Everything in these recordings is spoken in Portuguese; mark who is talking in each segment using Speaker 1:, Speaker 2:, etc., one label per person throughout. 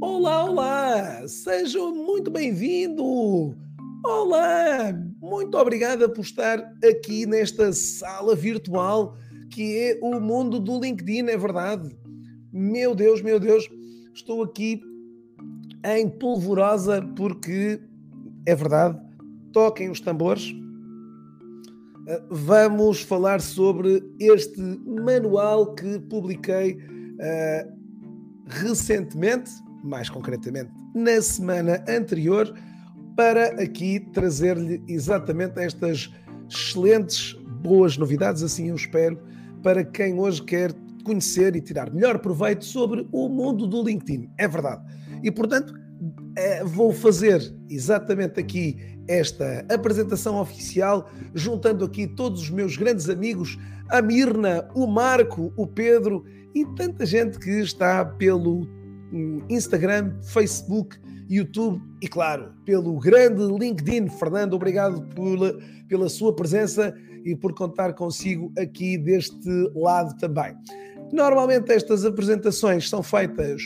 Speaker 1: Olá, olá! Seja muito bem-vindo! Olá! Muito obrigada por estar aqui nesta sala virtual que é o mundo do LinkedIn, é verdade? Meu Deus, meu Deus, estou aqui em polvorosa porque é verdade, toquem os tambores. Vamos falar sobre este manual que publiquei uh, recentemente, mais concretamente na semana anterior, para aqui trazer-lhe exatamente estas excelentes, boas novidades, assim eu espero, para quem hoje quer conhecer e tirar melhor proveito sobre o mundo do LinkedIn. É verdade. E portanto, eh, vou fazer exatamente aqui esta apresentação oficial, juntando aqui todos os meus grandes amigos, a Mirna, o Marco, o Pedro e tanta gente que está pelo Instagram, Facebook, YouTube e, claro, pelo grande LinkedIn. Fernando, obrigado pela, pela sua presença e por contar consigo aqui deste lado também. Normalmente estas apresentações são feitas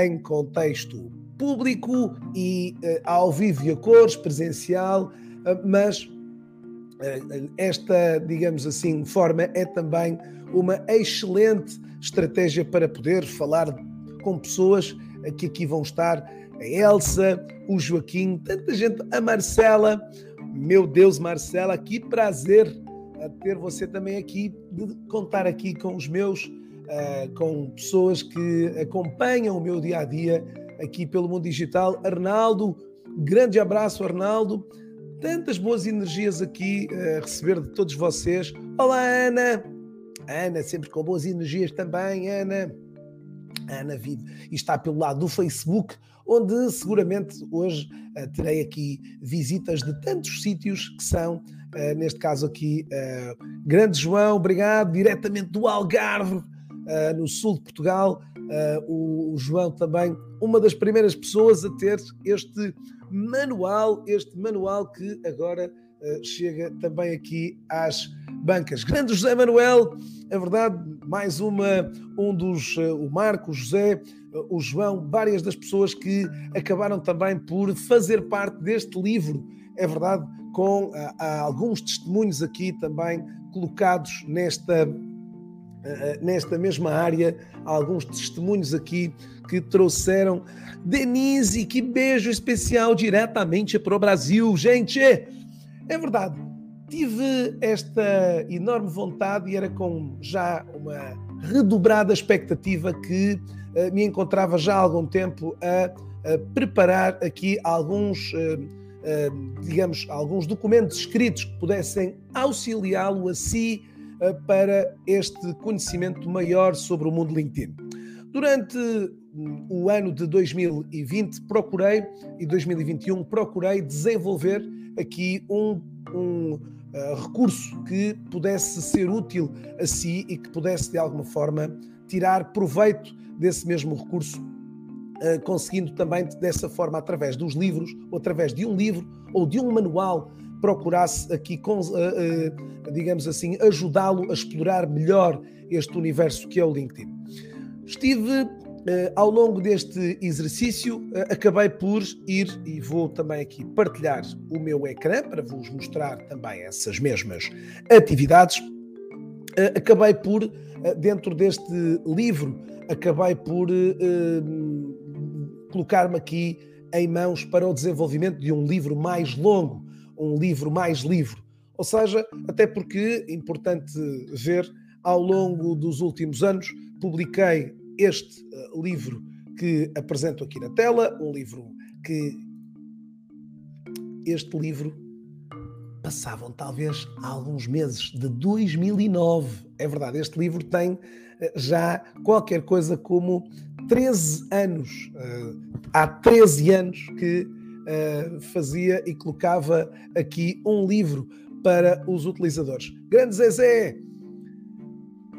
Speaker 1: em contexto público e uh, ao vivo e a cores, presencial, uh, mas uh, esta, digamos assim, forma é também uma excelente estratégia para poder falar com pessoas que aqui vão estar, a Elsa, o Joaquim, tanta gente, a Marcela, meu Deus, Marcela, que prazer ter você também aqui, de contar aqui com os meus, uh, com pessoas que acompanham o meu dia a dia aqui pelo mundo digital. Arnaldo, grande abraço, Arnaldo. Tantas boas energias aqui a receber de todos vocês. Olá, Ana. Ana, sempre com boas energias também, Ana. Ana vive e está pelo lado do Facebook, onde seguramente hoje uh, terei aqui visitas de tantos sítios que são, uh, neste caso aqui, uh, Grande João, obrigado, diretamente do Algarve, no sul de Portugal. O, o João também, uma das primeiras pessoas a ter este manual, este manual que agora chega também aqui às bancas. Grande José Manuel, é verdade, mais uma, um dos, uh, o Marco, o José, uh, o João, várias das pessoas que acabaram também por fazer parte deste livro, é verdade, com alguns testemunhos aqui também colocados nesta, nesta mesma área, alguns testemunhos aqui que trouxeram. Denise, que beijo especial diretamente para o Brasil, gente! É verdade, tive esta enorme vontade e era com já uma redobrada expectativa que uh, me encontrava já há algum tempo a, a preparar aqui alguns, uh, uh, digamos, alguns documentos escritos que pudessem auxiliá-lo a si para este conhecimento maior sobre o mundo LinkedIn. Durante hum, o ano de 2020 procurei e 2021 procurei desenvolver aqui um, um uh, recurso que pudesse ser útil a si e que pudesse de alguma forma tirar proveito desse mesmo recurso, uh, conseguindo também dessa forma, através dos livros, ou através de um livro ou de um manual, procurasse aqui, uh, digamos assim, ajudá-lo a explorar melhor este universo que é o LinkedIn. Estive Uh, ao longo deste exercício, uh, acabei por ir e vou também aqui partilhar o meu ecrã para vos mostrar também essas mesmas atividades. Uh, acabei por, dentro deste livro, acabei por colocar-me aqui em mãos para o desenvolvimento de um livro mais longo, um livro mais livre. Ou seja, até porque, importante ver, ao longo dos últimos anos, publiquei este uh, livro que apresento aqui na tela, um livro que este livro passavam talvez alguns meses de 2009. É verdade, este livro tem uh, já qualquer coisa como 13 anos. Uh, há 13 anos que fazia e colocava aqui um livro para os utilizadores. Grande Zezé,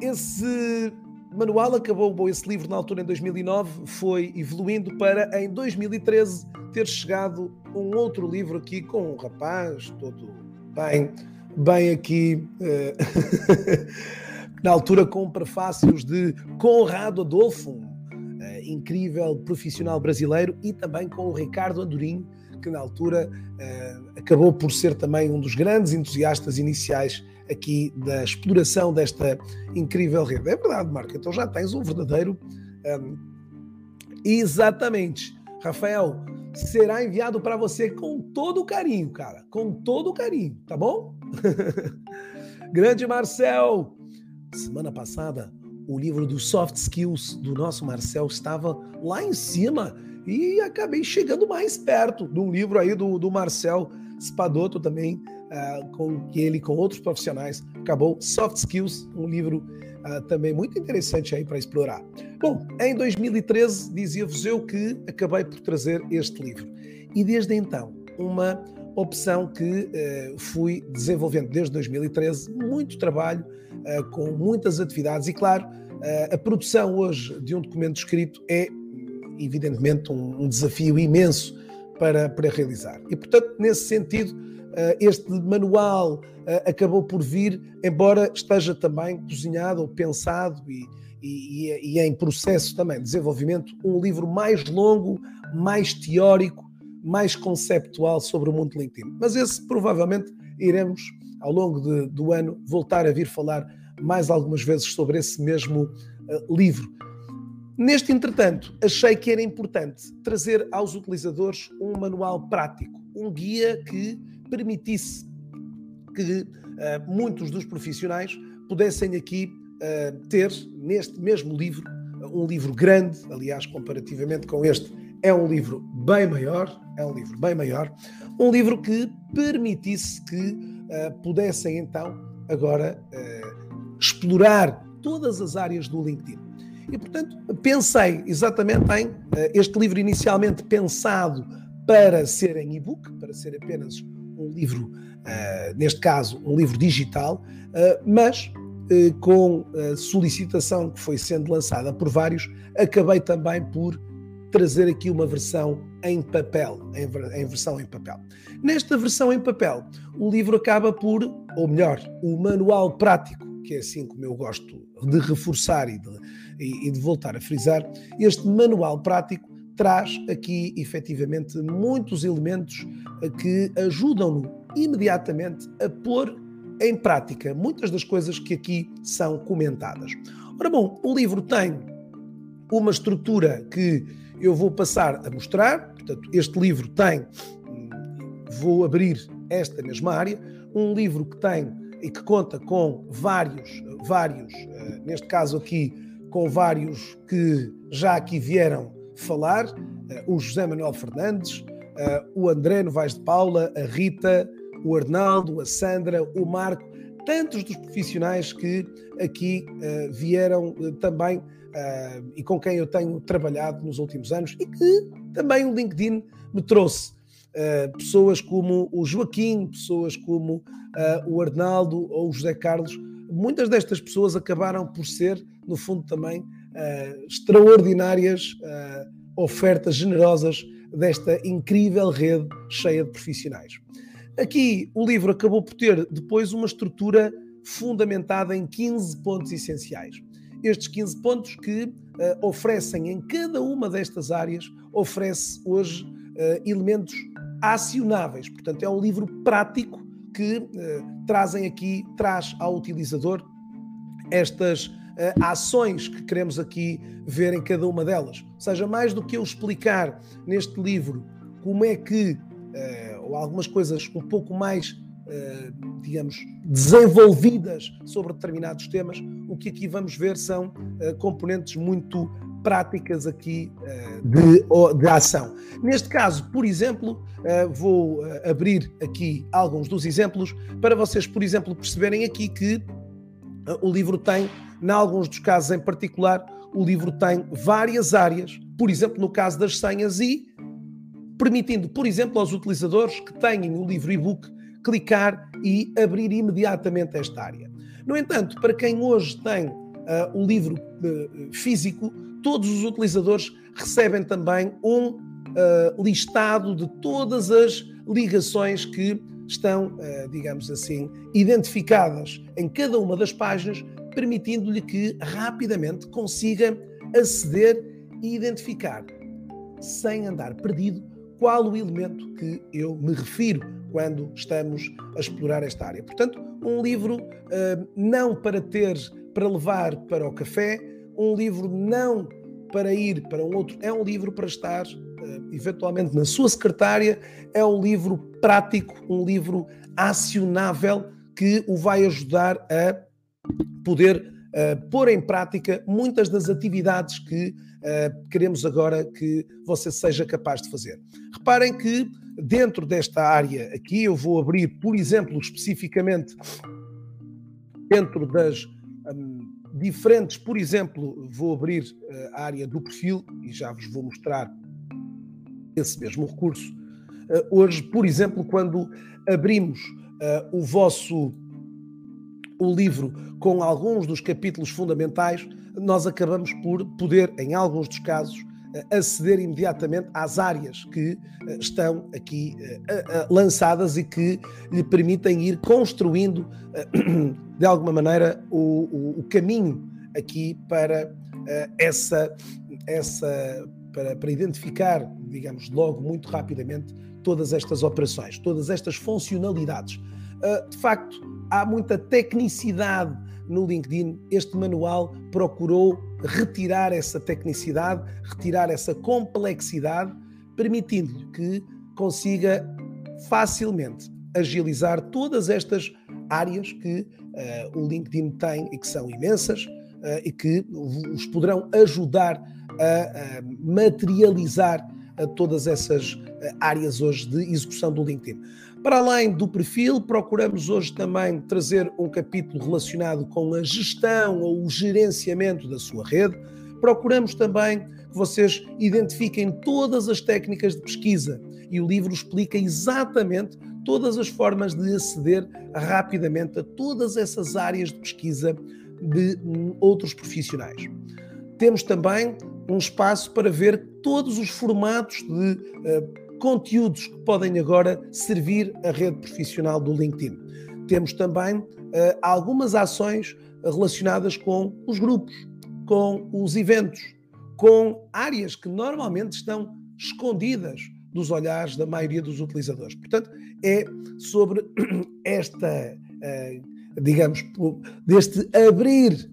Speaker 1: esse manual acabou, esse livro na altura em 2009 foi evoluindo para em 2013 ter chegado um outro livro aqui com um rapaz todo bem, bem aqui, uh, na altura com prefácios de Conrado Adolfo, uh, incrível profissional brasileiro, e também com o Ricardo Andorinho, que na altura acabou por ser também um dos grandes entusiastas iniciais aqui da exploração desta incrível rede. É verdade, Marco, então já tens um verdadeiro. Um, exatamente. Rafael, será enviado para você com todo o carinho, cara. Com todo o carinho, tá bom? Grande Marcel! Semana passada, o livro dos soft skills do nosso Marcel estava lá em cima e acabei chegando mais perto de um livro aí do, do Marcel Spadotto também, uh, com ele com outros profissionais. Acabou Soft Skills, um livro uh, também muito interessante aí para explorar. Bom, em 2013 dizia-vos eu que acabei por trazer este livro. E desde então, uma opção que uh, fui desenvolvendo desde 2013, muito trabalho, com muitas atividades e, claro, a produção hoje de um documento escrito é, evidentemente, um, um desafio imenso para, para realizar. E, portanto, nesse sentido, este manual eh, acabou por vir, embora esteja também cozinhado ou pensado e, e, e em processo também de desenvolvimento, um livro mais longo, mais teórico, mais conceptual sobre o mundo LinkedIn. Mas esse provavelmente iremos, ao longo de, do ano, voltar a vir falar mais algumas vezes sobre esse mesmo uh, livro. Neste entretanto, achei que era importante trazer aos utilizadores um manual prático, um guia que permitisse que uh, muitos dos profissionais pudessem aqui uh, ter neste mesmo livro, um livro grande, aliás, comparativamente com este, é um livro bem maior, é um livro bem maior, um livro que permitisse que uh, pudessem então agora explorar todas as áreas do LinkedIn. E, portanto, pensei exatamente em este livro inicialmente pensado para ser em e-book, para ser apenas um livro, uh, neste caso, um livro digital, uh, mas uh, com a solicitação que foi sendo lançada por vários, acabei também por trazer aqui uma versão em papel, em, em, versão em papel. Nesta versão em papel, o livro acaba por, ou melhor, o manual prático, que é assim como eu gosto de reforçar e de, e, e de voltar a frisar, este manual prático traz aqui efetivamente muitos elementos eh, que ajudam-no imediatamente a pôr em prática muitas das coisas que aqui são comentadas. Ora bom, o livro tem uma estrutura que eu vou passar a mostrar, portanto, este livro tem, hum, vou abrir esta mesma área, um livro que tem e que conta com vários, vários, eh, neste caso aqui, com vários que já aqui vieram falar, uh, o José Manuel Fernandes, uh, o André Novaes de Paula, a Rita, o Arnaldo, a Sandra, o Marco, tantos dos profissionais que aqui uh, vieram também e com quem eu tenho trabalhado nos últimos anos e que também o LinkedIn me trouxe. pessoas como o Joaquim, pessoas como o Arnaldo ou o José Carlos, muitas destas pessoas acabaram por ser, no fundo, também uh, extraordinárias uh, ofertas generosas desta incrível rede cheia de profissionais. Aqui o livro acabou por ter depois uma estrutura fundamentada em 15 pontos essenciais. Estes 15 pontos que uh, oferecem em cada uma destas áreas, oferece hoje uh, elementos acionáveis. Portanto, é um livro prático que uh, trazem aqui, traz ao utilizador estas ações que queremos aqui ver em cada uma delas. Ou seja, mais do que eu explicar neste livro como é que, uh, ou algumas coisas um pouco mais, uh, digamos, desenvolvidas sobre determinados temas, o que aqui vamos ver são componentes muito práticas aqui de, de, ação. Neste caso, por exemplo, vou abrir aqui alguns dos exemplos para vocês, por exemplo, perceberem aqui que o livro tem em alguns dos casos em particular, o livro tem várias áreas, por exemplo, no caso das senhas, e permitindo, por exemplo, aos utilizadores que tenham o livro e-book clicar e abrir imediatamente esta área. No entanto, para quem hoje tem uh, o livro uh, físico, todos os utilizadores recebem também um uh, listado de todas as ligações que estão, digamos assim, identificadas em cada uma das páginas permitindo-lhe que rapidamente consiga aceder e identificar, sem andar perdido, qual o elemento que eu me refiro quando estamos a explorar esta área. Portanto, um livro uh, não para ter, para levar para o café, um livro não para ir para um outro, é um livro para estar eventualmente na sua secretária, é um livro prático, um livro acionável que o vai ajudar a poder uh, pôr em prática muitas das atividades que uh, queremos agora que você seja capaz de fazer. Reparem que dentro desta área aqui, eu vou abrir, por exemplo, especificamente dentro das um, diferentes, por exemplo, vou abrir a área do perfil e já vos vou mostrar esse mesmo recurso. hoje, por exemplo, quando abrimos o vosso o livro com alguns dos capítulos fundamentais, nós acabamos por poder, em alguns dos casos, eh, aceder imediatamente às áreas que estão aqui lançadas e que lhe permitem ir construindo, de alguma maneira, o, o, o caminho aqui para essa, essa para, para identificar, digamos, logo muito rapidamente todas estas operações, todas estas funcionalidades. De facto, há muita tecnicidade no LinkedIn. Este manual procurou retirar essa tecnicidade, retirar essa complexidade, permitindo-lhe que consiga facilmente agilizar todas estas áreas que uh, o LinkedIn tem e que são imensas uh, e que os poderão ajudar a, a materializar a todas essas eh, áreas hoje de execução do LinkedIn. Para além do perfil, procuramos hoje também trazer um capítulo relacionado com a gestão ou o gerenciamento da sua rede. Procuramos também que vocês identifiquem todas as técnicas de pesquisa e o livro explica exatamente todas as formas de aceder rapidamente a todas essas áreas de pesquisa de hum, outros profissionais. Temos também um espaço para ver todos os formatos de uh, conteúdos que podem agora servir a rede profissional do LinkedIn. Temos também uh, algumas ações relacionadas com os grupos, com os eventos, com áreas que normalmente estão escondidas dos olhares da maioria dos utilizadores. Portanto, é sobre esta, uh, digamos, deste abrir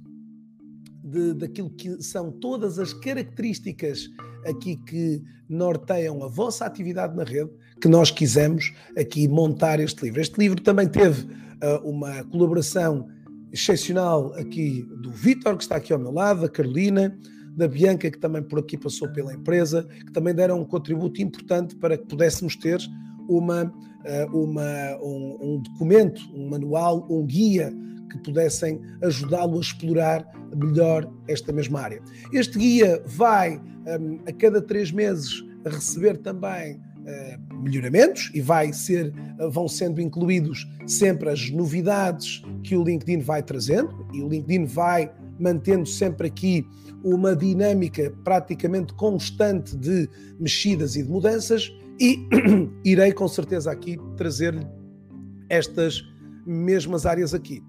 Speaker 1: de, daquilo que são todas as características aqui que norteiam a vossa atividade na rede, que nós quisemos aqui montar este livro. Este livro também teve uh, uma colaboração excepcional aqui do Vitor, que está aqui ao meu lado, da Carolina, da Bianca, que também por aqui passou pela empresa, que também deram um contributo importante para que pudéssemos ter uma, uh, uma, um, um documento, um manual, um guia que pudessem ajudá-lo a explorar melhor esta mesma área. Este guia vai um, a cada três meses receber também uh, melhoramentos e vai ser, uh, vão sendo incluídos sempre as novidades que o LinkedIn vai trazendo e o LinkedIn vai mantendo sempre aqui uma dinâmica praticamente constante de mexidas e de mudanças e irei com certeza aqui trazer-lhe estas mesmas áreas aqui.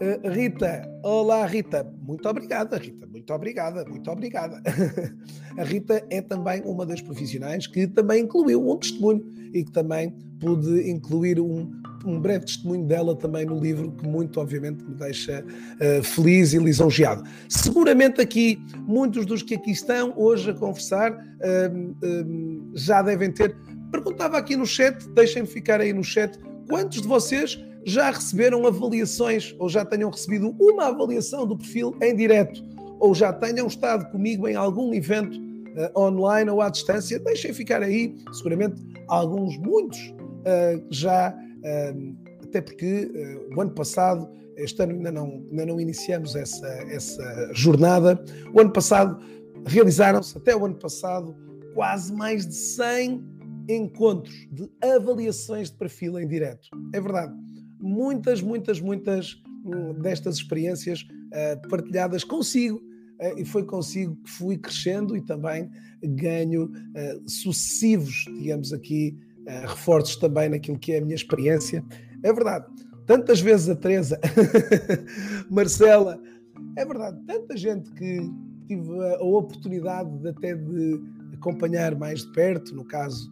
Speaker 1: Uh, Rita, olá Rita, muito obrigada, Rita, muito obrigada, muito obrigada. a Rita é também uma das profissionais que também incluiu um testemunho e que também pude incluir um, um breve testemunho dela também no livro, que muito obviamente me deixa uh, feliz e lisonjeado. Seguramente aqui, muitos dos que aqui estão hoje a conversar uh, uh, já devem ter. Perguntava aqui no chat, deixem-me ficar aí no chat, quantos de vocês já receberam avaliações ou já tenham recebido uma avaliação do perfil em direto ou já tenham estado comigo em algum evento uh, online ou à distância, deixem ficar aí, seguramente alguns, muitos uh, já, uh, até porque o ano passado, este ano ainda não, ainda não iniciamos essa, essa jornada, o ano passado realizaram-se, até o ano passado, quase mais de 100 encontros de avaliações de perfil em direto. É verdade muitas, muitas, muitas hum, destas experiências uh, partilhadas consigo. Uh, e foi consigo que fui crescendo e também ganho uh, sucessivos, digamos aqui, reforços também naquilo que é a minha experiência. É verdade, tantas vezes a Teresa, Marcela, é verdade, tanta gente que tive a oportunidade de, até de acompanhar mais de perto, no caso,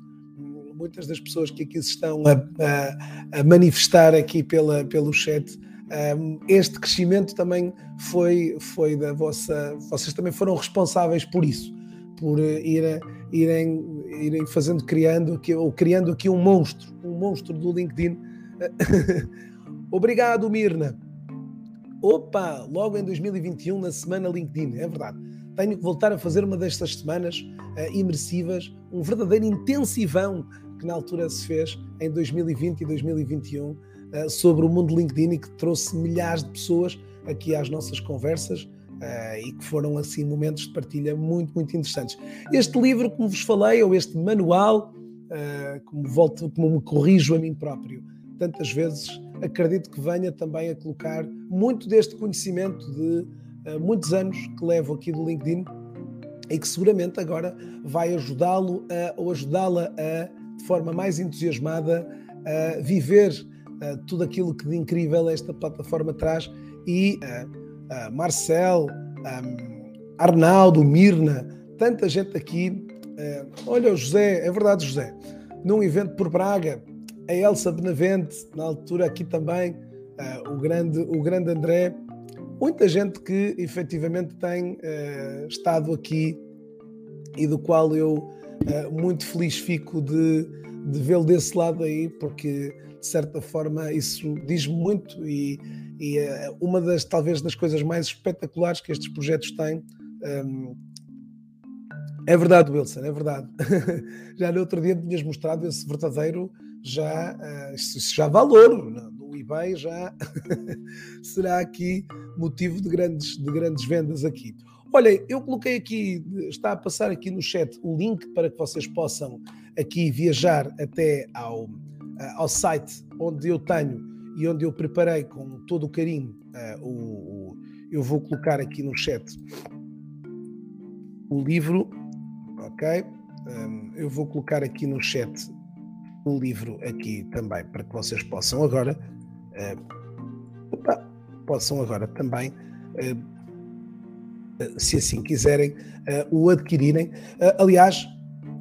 Speaker 1: muitas das pessoas que aqui se estão a, a, a manifestar aqui pela, pelo chat, um, este crescimento também foi, foi da vossa. Vocês também foram responsáveis por isso, por ir, irem, irem fazendo, criando aqui, ou criando aqui um monstro, um monstro do LinkedIn. Obrigado, Mirna. Opa, logo em 2021, na semana LinkedIn, é verdade. Tenho que voltar a fazer uma destas semanas uh, imersivas, um verdadeiro intensivão que na altura se fez em 2020 e 2021 uh, eh, sobre o mundo LinkedIn e que trouxe milhares de pessoas aqui às nossas conversas uh, e que foram assim momentos de partilha muito, muito interessantes. Este livro, como vos falei, ou este manual, como volto, como me corrijo a mim próprio, tantas vezes acredito que venha também a colocar muito deste conhecimento de muitos anos que levo aqui do LinkedIn e que seguramente agora vai ajudá-lo ou ajudá-la a, de forma mais entusiasmada, a viver tudo aquilo que de incrível esta plataforma traz. E Marcel, Arnaldo, Mirna, tanta gente aqui. olha, o José, é verdade, José, num evento por Braga, a Elsa Benavente, na altura aqui também, o, grande, o grande André, muita gente que efetivamente tem estado aqui e do qual eu uh, muito feliz fico de, de vê-lo desse lado aí, porque de certa forma isso diz muito e, e uma das talvez das coisas mais espetaculares que estes projetos têm. Um, é verdade, Wilson, é verdade. Já no outro dia me tinhas mostrado esse verdadeiro já, uh, já valor no eBay já será aqui motivo de grandes, de grandes vendas aqui. Olhem, eu coloquei aqui, está a passar aqui no chat o link para que vocês possam aqui viajar até ao, uh, ao site onde eu tenho e onde eu preparei com todo o carinho uh, o, o, eu vou colocar aqui no chat o livro, ok? Um, eu vou colocar aqui no chat o livro aqui também para que vocês possam agora uh, opa, possam agora também uh, se assim quiserem uh, o adquirirem. Aliás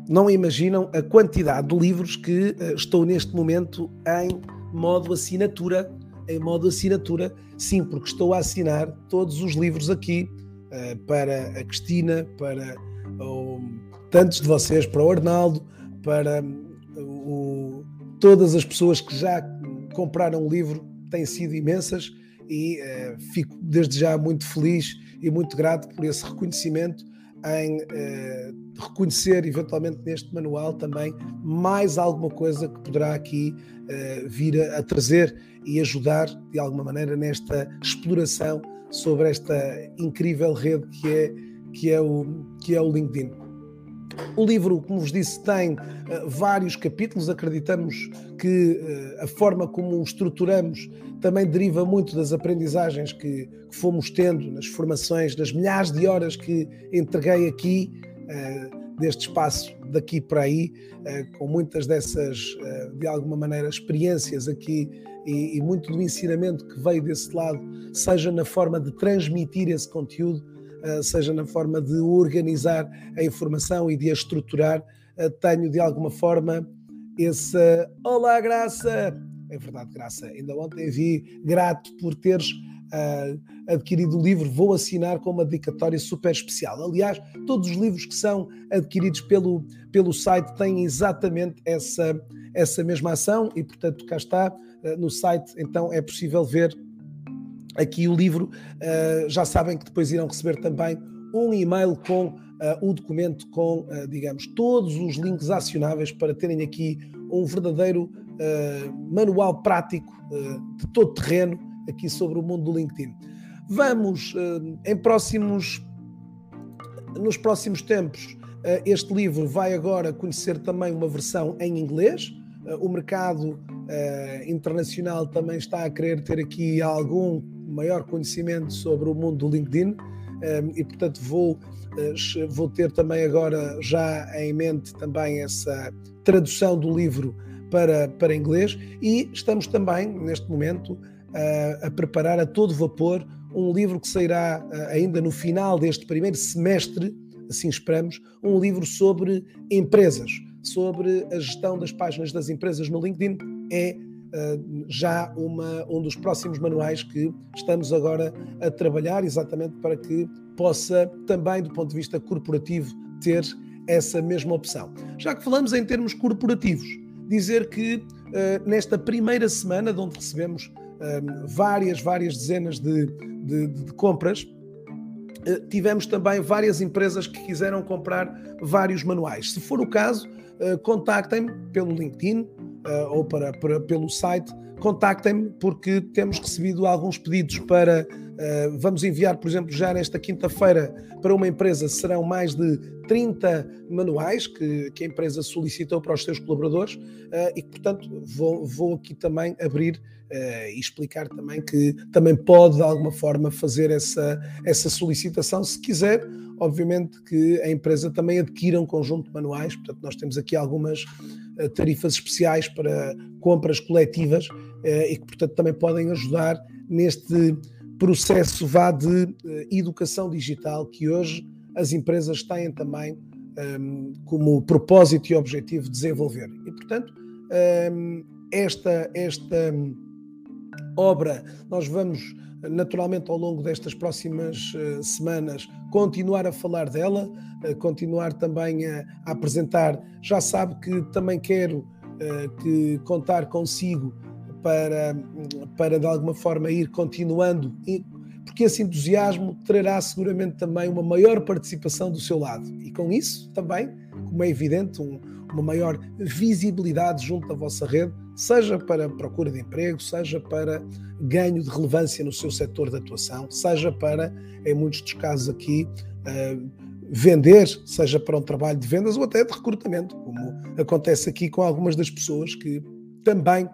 Speaker 1: não imaginam a quantidade de livros que estou neste momento em modo assinatura em modo assinatura. Sim porque estou a assinar todos os livros aqui para a Cristina para tantos de vocês para o Arnaldo para o, todas as pessoas que já compraram o livro têm sido imensas e fico desde já muito feliz e muito grato por esse reconhecimento em uh, reconhecer eventualmente neste manual também mais alguma coisa que poderá aqui uh, vir a, a, trazer e ajudar de alguma maneira nesta exploração sobre esta incrível rede que é, que é, o, que é o LinkedIn. O livro, como vos disse, tem uh, vários capítulos. Acreditamos que uh, a forma como o estruturamos também deriva muito das aprendizagens que, que, fomos tendo nas formações, das milhares de horas que entreguei aqui, uh, deste espaço daqui para aí, com muitas dessas, de alguma maneira, experiências aqui e, e muito do ensinamento que veio desse lado, seja na forma de transmitir esse conteúdo eh, seja na forma de organizar a informação e de a estruturar, eh, tenho de alguma forma esse Olá, Graça! É verdade, Graça. Ainda ontem vi, grato por teres uh, adquirido o livro, vou assinar com uma dedicatória super especial. Aliás, todos os livros que são adquiridos pelo, pelo site têm exatamente essa, essa mesma ação e, portanto, cá está. Uh, no site, então, é possível ver aqui o livro, uh, já sabem que depois irão receber também um e-mail com uh, o documento com, uh, digamos, todos os links acionáveis para terem aqui um verdadeiro manual prático de todo terreno aqui sobre o mundo do LinkedIn. Vamos, em próximos, nos próximos tempos, este livro vai agora conhecer também uma versão em inglês. O mercado internacional também está a querer ter aqui algum maior conhecimento sobre o mundo do LinkedIn ehm, e, portanto, vou, eh, vou ter também agora já em mente também essa tradução do livro para, para inglês e estamos também, neste momento, a, a preparar a todo vapor um livro que sairá ainda no final deste primeiro semestre, assim esperamos, um livro sobre empresas, sobre a gestão das páginas das empresas no LinkedIn. É já uma, um dos próximos manuais que estamos agora a trabalhar, exatamente para que possa também, do ponto de vista corporativo, ter essa mesma opção. Já que falamos em termos corporativos, dizer que uh, nesta primeira semana, de onde recebemos uh, várias, várias dezenas de, de, de compras, tivemos também várias empresas que quiseram comprar vários manuais. Se for o caso, contactem-me pelo LinkedIn ou para, para, pelo site contactem-me porque temos recebido alguns pedidos para. Uh, vamos enviar, por exemplo, já nesta quinta-feira para uma empresa, serão mais de 30 manuais que, que a empresa solicitou para os seus colaboradores uh, e portanto, vou, vou aqui também abrir uh, e explicar também que também pode, de alguma forma, fazer essa, essa solicitação se quiser. Obviamente que a empresa também adquira um conjunto de manuais, portanto, nós temos aqui algumas tarifas especiais para compras coletivas eh, e que, portanto, também podem ajudar neste processo vá de eh, educação digital que hoje as empresas têm também ehm, como propósito e objetivo desenvolver. E, portanto, ehm, esta, esta obra nós vamos naturalmente ao longo destas próximas uh, semanas continuar a falar dela, uh, continuar também a, a, apresentar. Já sabe que também quero uh, que contar consigo para, para de alguma forma ir continuando, porque esse entusiasmo trará seguramente também uma maior participação do seu lado e com isso também, como é evidente, um, uma maior visibilidade junto da vossa rede, seja para procura de emprego, seja para ganho de relevância no seu setor de atuação, seja para, em muitos dos casos aqui, uh, vender, seja para um trabalho de vendas ou até de recrutamento, como acontece aqui com algumas das pessoas que também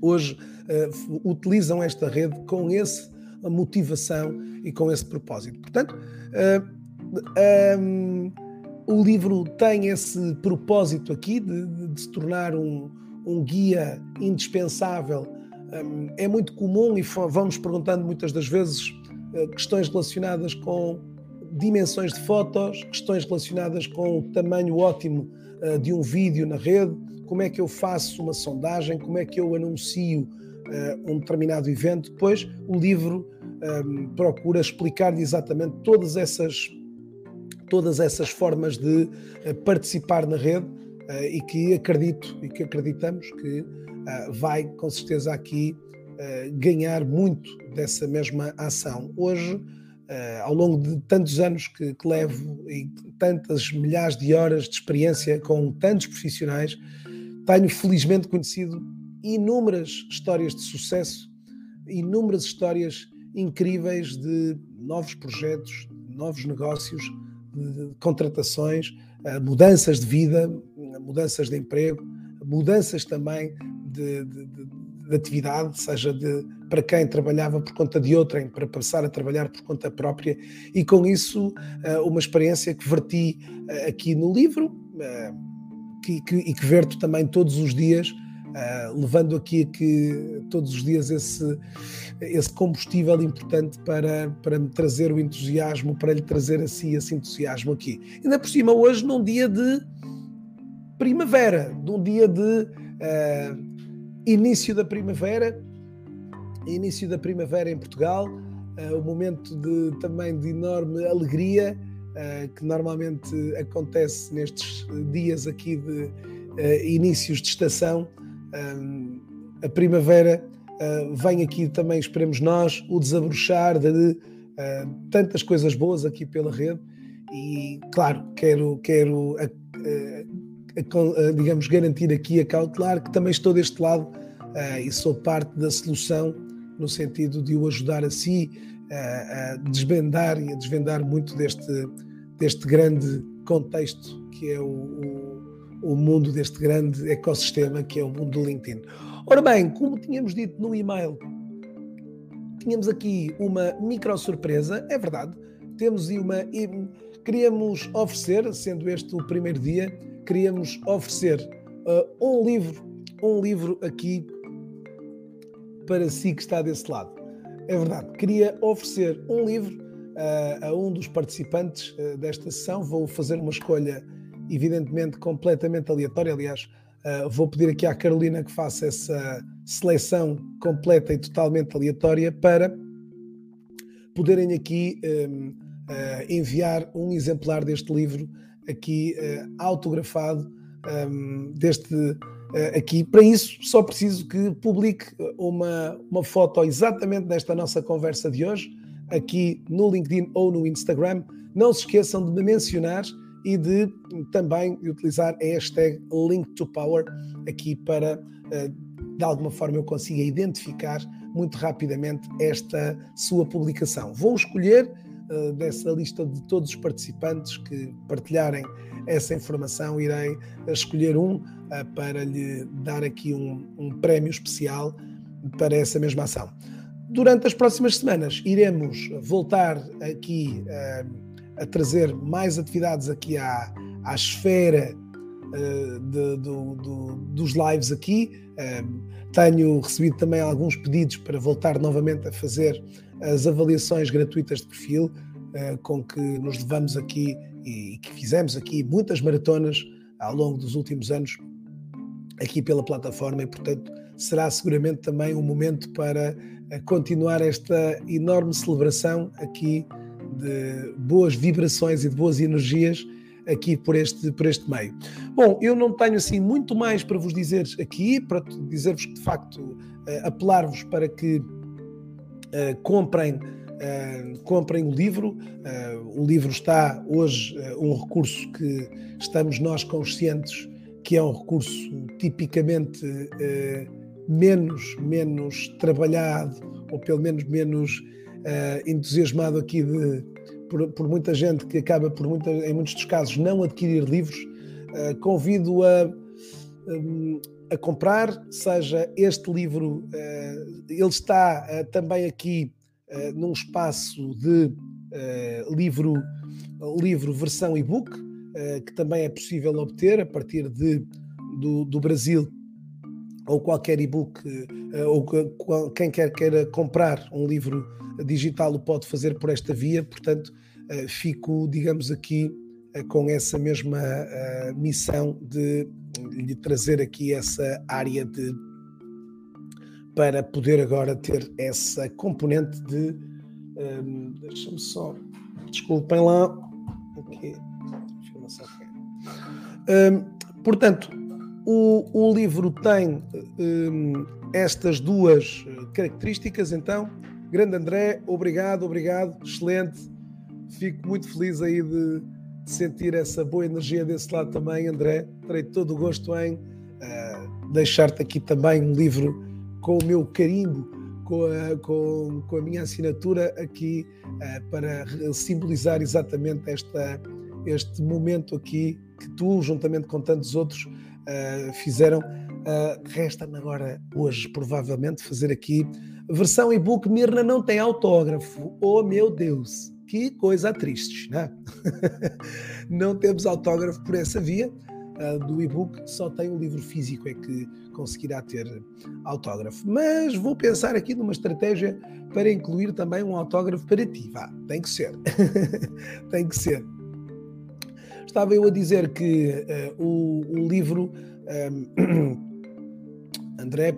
Speaker 1: hoje uh, utilizam esta rede com essa motivação e com esse propósito. Portanto, uh, o livro tem esse propósito aqui de, de, se tornar um, um guia indispensável. Um, é muito comum e vamos perguntando muitas das vezes uh, questões relacionadas com dimensões de fotos, questões relacionadas com o tamanho ótimo uh, de um vídeo na rede, como é que eu faço uma sondagem, como é que eu anuncio uh, um determinado evento. Depois, o livro um, procura explicar-lhe exatamente todas essas, todas essas formas de uh, participar na rede uh, e que acredito e que acreditamos que vai com certeza aqui ganhar muito dessa mesma ação. Hoje, ao longo de tantos anos que, que levo e tantas milhares de horas de experiência com tantos profissionais, tenho felizmente conhecido inúmeras histórias de sucesso, inúmeras histórias incríveis de novos projetos, novos negócios, de contratações, eh, mudanças de vida, mudanças de emprego, mudanças também de, de, de, de atividade, seja de, para quem trabalhava por conta de outrem, para passar a trabalhar por conta própria, e com isso eh, uma experiência que verti eh, aqui no livro que, que, e que verto também todos os dias, uh, levando aqui que todos os dias esse, esse combustível importante para, para me trazer o entusiasmo, para lhe trazer assim esse entusiasmo aqui. Ainda por cima, hoje, num dia de primavera, num dia de uh, início da primavera, início da primavera em Portugal, uh, um momento de, também de enorme alegria uh, que normalmente acontece nestes dias aqui de uh, inícios de estação. A primavera uh, vem aqui também, esperemos nós, o desabrochar de tantas coisas boas aqui pela rede. E, claro, quero, quero a, a, a, digamos, garantir aqui, a cautelar que também estou deste lado e sou parte da solução no sentido de o ajudar a si a, desvendar e a desvendar muito deste, deste grande contexto que é o, o, mundo deste grande ecossistema que é o mundo do LinkedIn. Ora bem, como tínhamos dito no e-mail, tínhamos aqui uma micro surpresa, é verdade, temos uma. Queríamos oferecer, sendo este o primeiro dia, queríamos oferecer uh, um livro, um livro aqui para si que está desse lado. é verdade. Queria oferecer um livro uh, a um dos participantes uh, desta sessão. Vou fazer uma escolha, evidentemente, completamente aleatória. Aliás, uh, vou pedir aqui à Carolina que faça essa seleção completa e totalmente aleatória para poderem aqui um, enviar um exemplar deste livro aqui autografado um, deste uh, aqui. Para isso, só preciso que publique uma, uma foto exatamente desta nossa conversa de hoje, aqui no LinkedIn ou no Instagram. Não se esqueçam de me mencionar e de também utilizar a hashtag Link2Power aqui para, uh, de alguma forma, eu consiga identificar muito rapidamente esta sua publicação. Vou escolher uh, dessa lista de todos os participantes que partilharem essa informação, irei escolher um para lhe dar aqui um, um prémio especial para essa mesma ação. Durante as próximas semanas iremos voltar aqui a trazer mais atividades aqui à, à esfera uh, de, do, do, dos lives aqui. Uh, tenho recebido também alguns pedidos para voltar novamente a fazer as avaliações gratuitas de perfil, com que nos levamos aqui e que fizemos aqui muitas maratonas ao longo dos últimos anos aqui pela plataforma e, portanto, será seguramente também um momento para eh, continuar esta enorme celebração aqui de boas vibrações e de boas energias aqui por este, por este meio. Bom, eu não tenho assim muito mais para vos dizer aqui, para dizer-vos que de facto eh, apelar-vos para que uh, comprem Uh, comprem o livro. Uh, o livro está hoje um recurso que estamos nós conscientes que é um recurso tipicamente menos, menos trabalhado ou pelo menos menos entusiasmado aqui de, por, por, muita gente que acaba por muita, em muitos dos casos não adquirir livros. convido a um, a comprar, seja este livro, ele está também aqui uh, num espaço de uh, livro, livro versão e-book, uh, que também é possível obter a partir de, do, do Brasil ou qualquer e-book, ou quem quer queira comprar um livro digital o pode fazer por esta via, portanto, fico, digamos aqui, com essa mesma missão de lhe trazer aqui essa área de para poder agora ter essa componente de. Um, Deixa-me só. Desculpem lá. Aqui. Um, portanto, o, o, livro tem um, estas duas características, então. Grande André, obrigado, obrigado, excelente. Fico muito feliz aí de, de sentir essa boa energia desse lado também, André. Terei todo o gosto em uh, deixar-te aqui também um livro com o meu carimbo, com a, com, com a minha assinatura aqui uh, para simbolizar exatamente esta, este momento aqui que tu, juntamente com tantos outros, uh, fizeram. Uh, Resta-me agora, hoje, provavelmente, fazer aqui versão e-book. Mirna não tem autógrafo. Oh, meu Deus! Que coisa triste, né? não temos autógrafo por essa via uh, do e-book, só tem o livro físico é que conseguirá ter autógrafo. Mas vou pensar aqui numa estratégia para incluir também um autógrafo para ti. Vá, tem que ser. tem que ser. Estava eu a dizer que uh, o, o, livro. Um, André.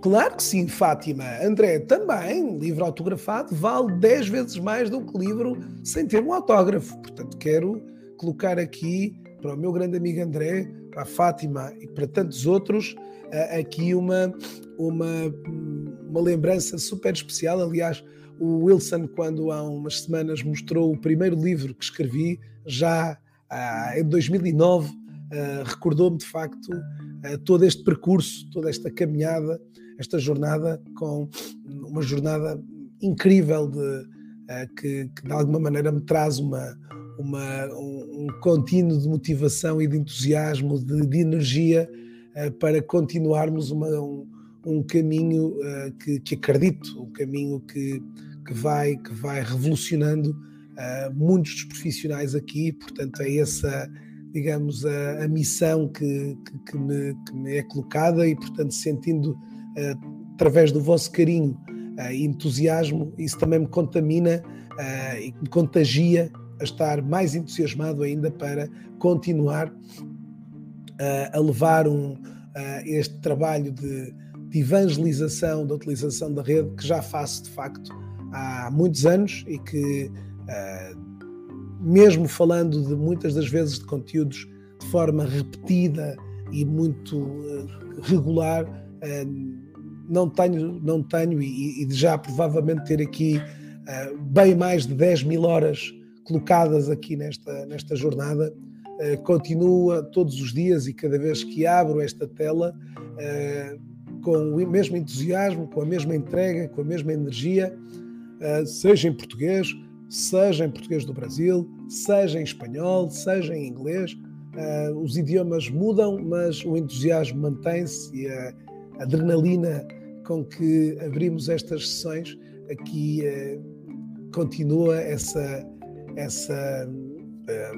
Speaker 1: Claro que sim, Fátima. André, também, livro autografado vale 10 vezes mais do que livro sem ter um autógrafo. Portanto, quero colocar aqui para o meu grande amigo André, para a Fátima e para tantos outros, aqui uma, uma, uma lembrança super especial. Aliás, o Wilson, quando há umas semanas mostrou o primeiro livro que escrevi, já em 2009, recordou-me de facto todo este percurso, toda esta caminhada, esta jornada, com uma jornada incrível de, que, que de alguma maneira me traz uma, uma, um, contínuo de motivação e de entusiasmo, de, de energia para continuarmos uma, um, um, caminho que, que, acredito, um caminho que, que, vai, que vai revolucionando uh, muitos dos profissionais aqui, portanto é essa, digamos, a, a missão que, que, que, me, que me é colocada e, portanto, sentindo através do vosso carinho uh, entusiasmo, isso também me contamina uh, e me contagia a estar mais entusiasmado ainda para continuar a levar um, este trabalho de, de evangelização, da utilização da rede, que já faço de facto há muitos anos e que, mesmo falando de muitas das vezes de conteúdos de forma repetida e muito regular, não tenho, não tenho e, e já provavelmente ter aqui bem mais de 10 mil horas colocadas aqui nesta, nesta jornada. Continua todos os dias e cada vez que abro esta tela com o mesmo entusiasmo, com a mesma entrega, com a mesma energia, seja em português, seja em português do Brasil, seja em espanhol, seja em inglês. os idiomas mudam, mas o entusiasmo mantém-se e a adrenalina com que abrimos estas sessões, aqui eh, continua essa, essa, eh,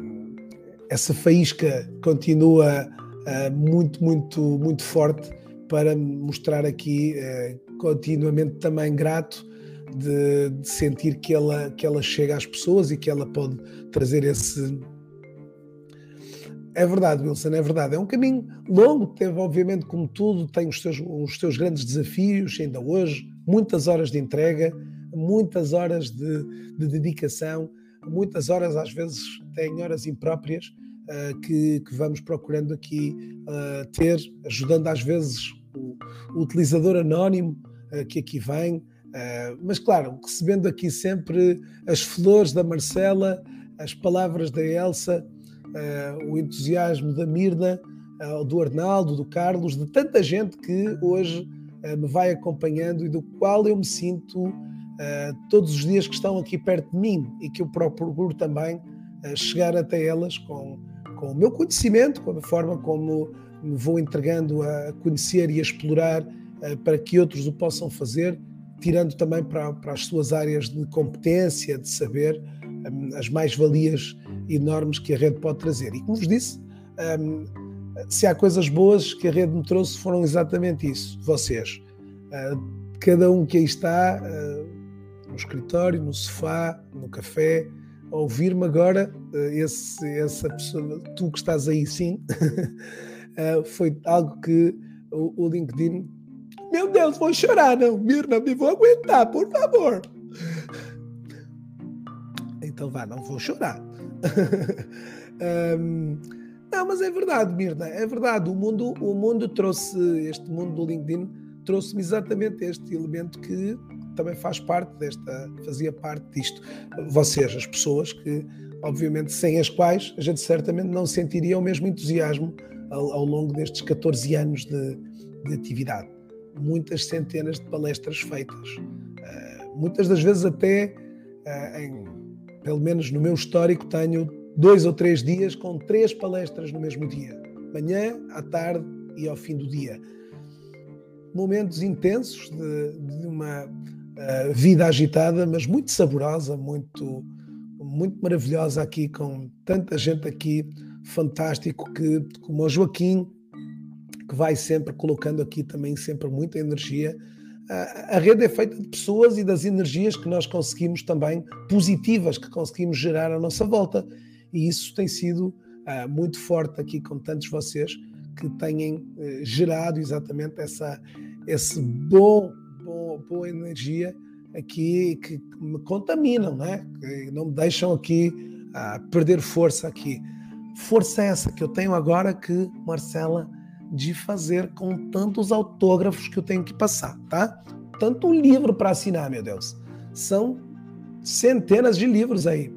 Speaker 1: essa faísca, continua eh, muito, muito, muito forte para mostrar aqui continuamente também grato de, de, sentir que ela, que ela chega às pessoas e que ela pode trazer esse, é verdade, Wilson, é verdade. É um caminho longo, teve, obviamente, como tudo, tem os seus, os seus grandes desafios, ainda hoje, muitas horas de entrega, muitas horas de, de dedicação, muitas horas, às vezes, tem horas impróprias uh, que, que, vamos procurando aqui uh, ter, ajudando às vezes o, o utilizador anónimo uh, que aqui vem. Mas, claro, recebendo aqui sempre as flores da Marcela, as palavras da Elsa uh, o entusiasmo da Mirna, uh, do Arnaldo, do Carlos, de tanta gente que hoje me vai acompanhando e do qual eu me sinto todos os dias que estão aqui perto de mim e que eu procuro também chegar até elas com, com o meu conhecimento, com a forma como me vou entregando a conhecer e a explorar para que outros o possam fazer, tirando também para, para as suas áreas de competência, de saber, as mais-valias enormes que a rede pode trazer. E como vos disse, um, se há coisas boas que a rede me trouxe, foram exatamente isso, vocês. Uh, cada um que aí está, uh, no escritório, no sofá, no café, ouvir-me agora, uh, esse, essa pessoa, tu que estás aí sim, foi algo que o, o, LinkedIn. Meu Deus, vou chorar, não, Mirna, me vou aguentar, por favor. Então vá, não vou chorar um, não, mas é verdade, Mirna, é verdade. O mundo, o mundo trouxe, este mundo do LinkedIn trouxe-me exatamente este elemento que também faz parte desta, fazia parte disto. Vocês, as pessoas que, obviamente, sem as quais a gente certamente não sentiria o mesmo entusiasmo ao, ao longo destes 14 anos de, de, atividade. Muitas centenas de palestras feitas, uh, muitas das vezes até uh, em pelo menos no meu histórico, tenho dois ou três dias com três palestras no mesmo dia, manhã, à tarde e ao fim do dia. Momentos intensos de, de uma uh, vida agitada, mas muito saborosa, muito, muito maravilhosa aqui, com tanta gente aqui, fantástico, que, como o Joaquim, que vai sempre colocando aqui também sempre muita energia a rede é feita de pessoas e das energias que nós conseguimos também, positivas, que conseguimos gerar à nossa volta. E isso tem sido uh, muito forte aqui com tantos vocês que têm uh, gerado exatamente essa esse bom, bom boa energia aqui que me contaminam, né? que não me deixam aqui uh, perder força aqui. Força essa que eu tenho agora que Marcela de fazer com tantos autógrafos que eu tenho que passar, tá? Tanto um livro para assinar, meu Deus. São centenas de livros aí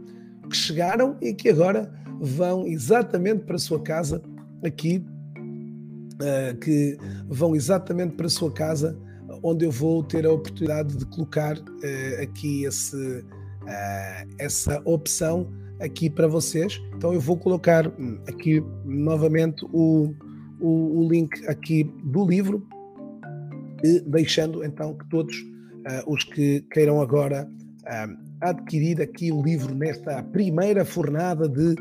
Speaker 1: que chegaram e que agora vão exatamente para a sua casa aqui, uh, que vão exatamente para a sua casa, onde eu vou ter a oportunidade de colocar uh, aqui esse, uh, essa opção aqui para vocês. Então eu vou colocar hum, aqui novamente o o, o link aqui do livro, deixando então que todos uh, os que queiram agora uh, adquirir aqui o livro nesta primeira fornada de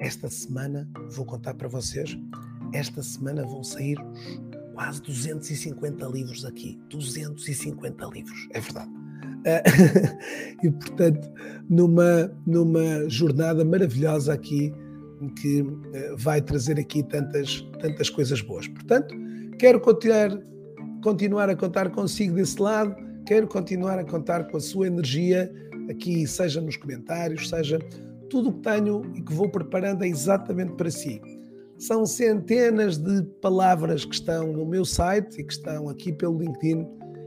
Speaker 1: esta semana, vou contar para vocês, esta semana vão sair quase 250 livros aqui. 250 livros, é verdade. e portanto, numa, numa jornada maravilhosa aqui que eh, vai trazer aqui tantas, tantas coisas boas. Portanto, quero continuar, continuar a contar consigo desse lado, quero continuar a contar com a sua energia aqui, seja nos comentários, seja tudo o que tenho e que vou preparando é exatamente para si. São centenas de palavras que estão no meu site e que estão aqui pelo LinkedIn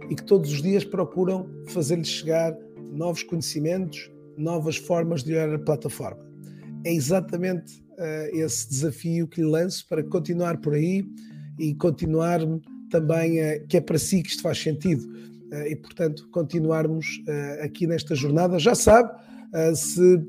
Speaker 1: e que todos os dias procuram fazer-lhes chegar novos conhecimentos, novas formas de olhar a plataforma. É exatamente uh, esse desafio que lhe lanço para continuar por aí e continuar também, uh, que é para si que isto faz sentido. Uh, e, portanto, continuarmos aqui nesta jornada. Já sabe, se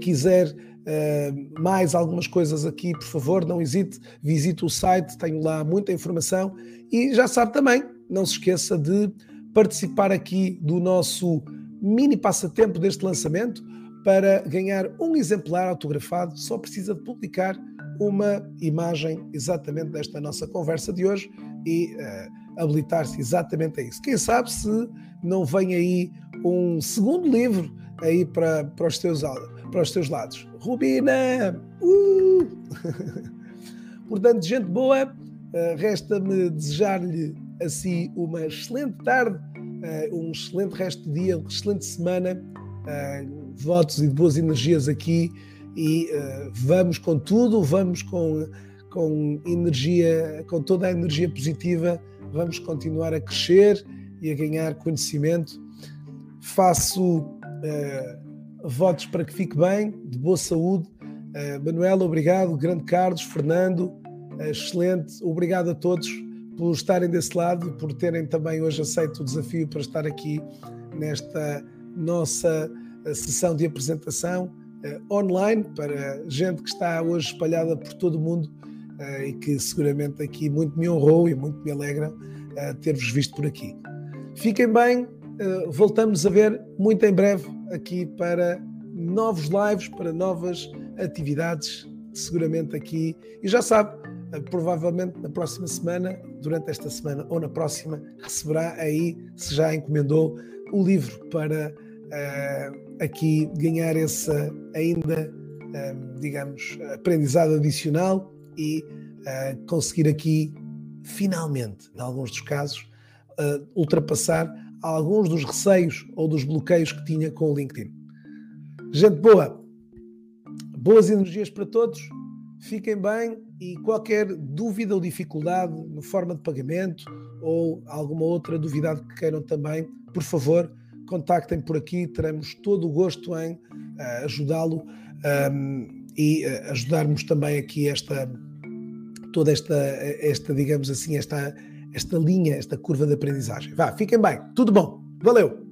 Speaker 1: quiser Uh, mais algumas coisas aqui, por favor, não hesite, visite o site, tenho lá muita informação e já sabe também, não se esqueça de participar aqui do nosso mini passatempo deste lançamento. Para ganhar um exemplar autografado, só precisa de publicar uma imagem exatamente desta nossa conversa de hoje e uh, habilitar-se exatamente a isso. Quem sabe se não vem aí um segundo livro aí para, para, os, teus, para os teus lados. Rubina! Uh! Portanto, gente boa, uh, resta-me desejar-lhe assim uma excelente tarde, uh, um excelente resto de dia, uma excelente semana, votos e de boas energias aqui e uh, vamos com tudo, vamos com, com energia, com toda a energia positiva, vamos continuar a crescer e a ganhar conhecimento. Faço votos para que fique bem, de boa saúde. Manuela, obrigado. Grande Carlos, Fernando, excelente. Obrigado a todos por estarem desse lado e por terem também hoje aceito o desafio para estar aqui nesta nossa sessão de apresentação uh, online para gente que está hoje espalhada por todo o mundo uh, e que seguramente aqui muito me honrou e muito me alegra uh, ter-vos visto por aqui. Fiquem bem, voltamos a ver muito em breve aqui para novos lives, para novas atividades, seguramente aqui. E já sabe, provavelmente na próxima semana, durante esta semana ou na próxima, receberá aí, se já encomendou, o livro para uh, aqui ganhar essa ainda, uh, digamos, aprendizado adicional e uh, conseguir aqui, finalmente, em alguns dos casos, ultrapassar alguns dos receios ou dos bloqueios que tinha com o LinkedIn. Gente boa, boas energias para todos, fiquem bem e qualquer dúvida ou dificuldade no forma de pagamento ou alguma outra duvidade que queiram também, por favor, contactem por aqui, teremos todo o gosto em uh, ajudá-lo um, e uh, ajudarmos também aqui esta toda esta, esta digamos assim, esta, esta linha, esta curva de aprendizagem. Vá, fiquem bem, tudo bom, valeu!